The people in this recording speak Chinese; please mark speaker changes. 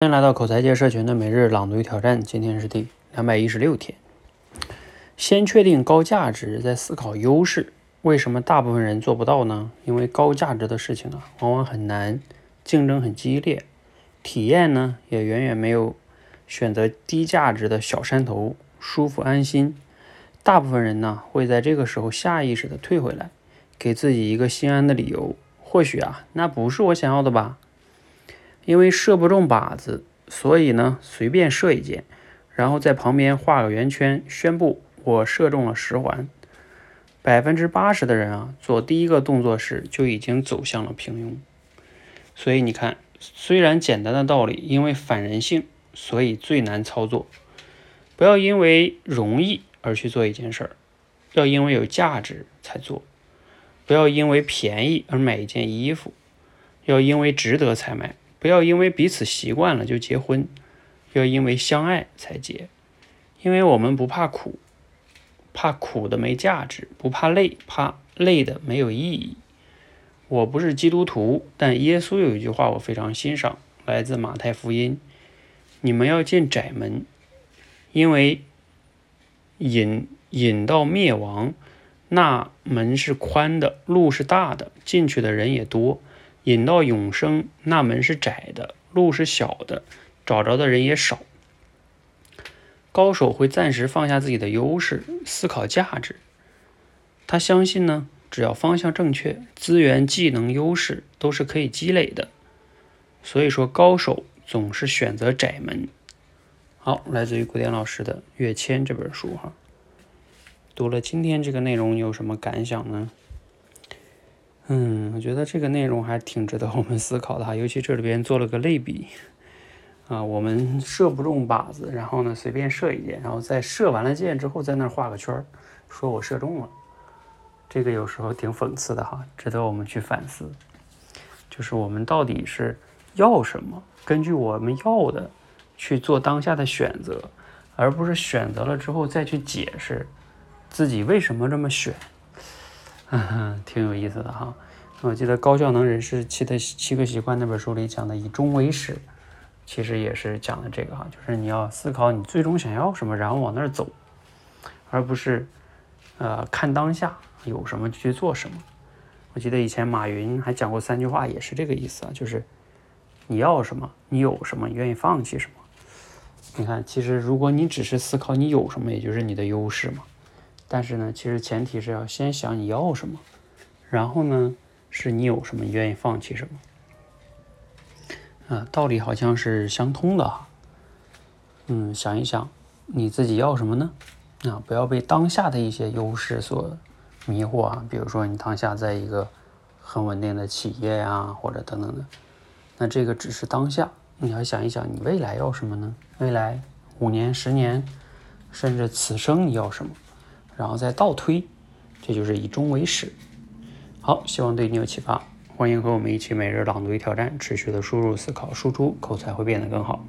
Speaker 1: 欢迎来到口才界社群的每日朗读与挑战，今天是第两百一十六天。先确定高价值，再思考优势。为什么大部分人做不到呢？因为高价值的事情啊，往往很难，竞争很激烈，体验呢也远远没有选择低价值的小山头舒服安心。大部分人呢会在这个时候下意识的退回来，给自己一个心安的理由。或许啊，那不是我想要的吧。因为射不中靶子，所以呢随便射一箭，然后在旁边画个圆圈，宣布我射中了十环。百分之八十的人啊，做第一个动作时就已经走向了平庸。所以你看，虽然简单的道理，因为反人性，所以最难操作。不要因为容易而去做一件事儿，要因为有价值才做。不要因为便宜而买一件衣服，要因为值得才买。不要因为彼此习惯了就结婚，要因为相爱才结。因为我们不怕苦，怕苦的没价值；不怕累，怕累的没有意义。我不是基督徒，但耶稣有一句话我非常欣赏，来自马太福音：你们要进窄门，因为引引到灭亡，那门是宽的，路是大的，进去的人也多。引到永生，那门是窄的，路是小的，找着的人也少。高手会暂时放下自己的优势，思考价值。他相信呢，只要方向正确，资源、技能、优势都是可以积累的。所以说，高手总是选择窄门。好，来自于古典老师的《跃迁》这本书哈。读了今天这个内容，你有什么感想呢？嗯，我觉得这个内容还挺值得我们思考的哈，尤其这里边做了个类比啊，我们射不中靶子，然后呢随便射一箭，然后在射完了箭之后在那儿画个圈儿，说我射中了，这个有时候挺讽刺的哈，值得我们去反思，就是我们到底是要什么，根据我们要的去做当下的选择，而不是选择了之后再去解释自己为什么这么选。嗯，挺有意思的哈。我记得《高效能人士七的七个习惯》那本书里讲的“以终为始”，其实也是讲的这个哈，就是你要思考你最终想要什么，然后往那儿走，而不是呃看当下有什么就去做什么。我记得以前马云还讲过三句话，也是这个意思啊，就是你要什么，你有什么，愿意放弃什么。你看，其实如果你只是思考你有什么，也就是你的优势嘛。但是呢，其实前提是要先想你要什么，然后呢，是你有什么，愿意放弃什么。啊，道理好像是相通的哈。嗯，想一想你自己要什么呢？啊，不要被当下的一些优势所迷惑啊。比如说你当下在一个很稳定的企业呀，或者等等的，那这个只是当下。你要想一想你未来要什么呢？未来五年、十年，甚至此生你要什么？然后再倒推，这就是以终为始。好，希望对你有启发。欢迎和我们一起每日朗读与挑战，持续的输入、思考、输出，口才会变得更好。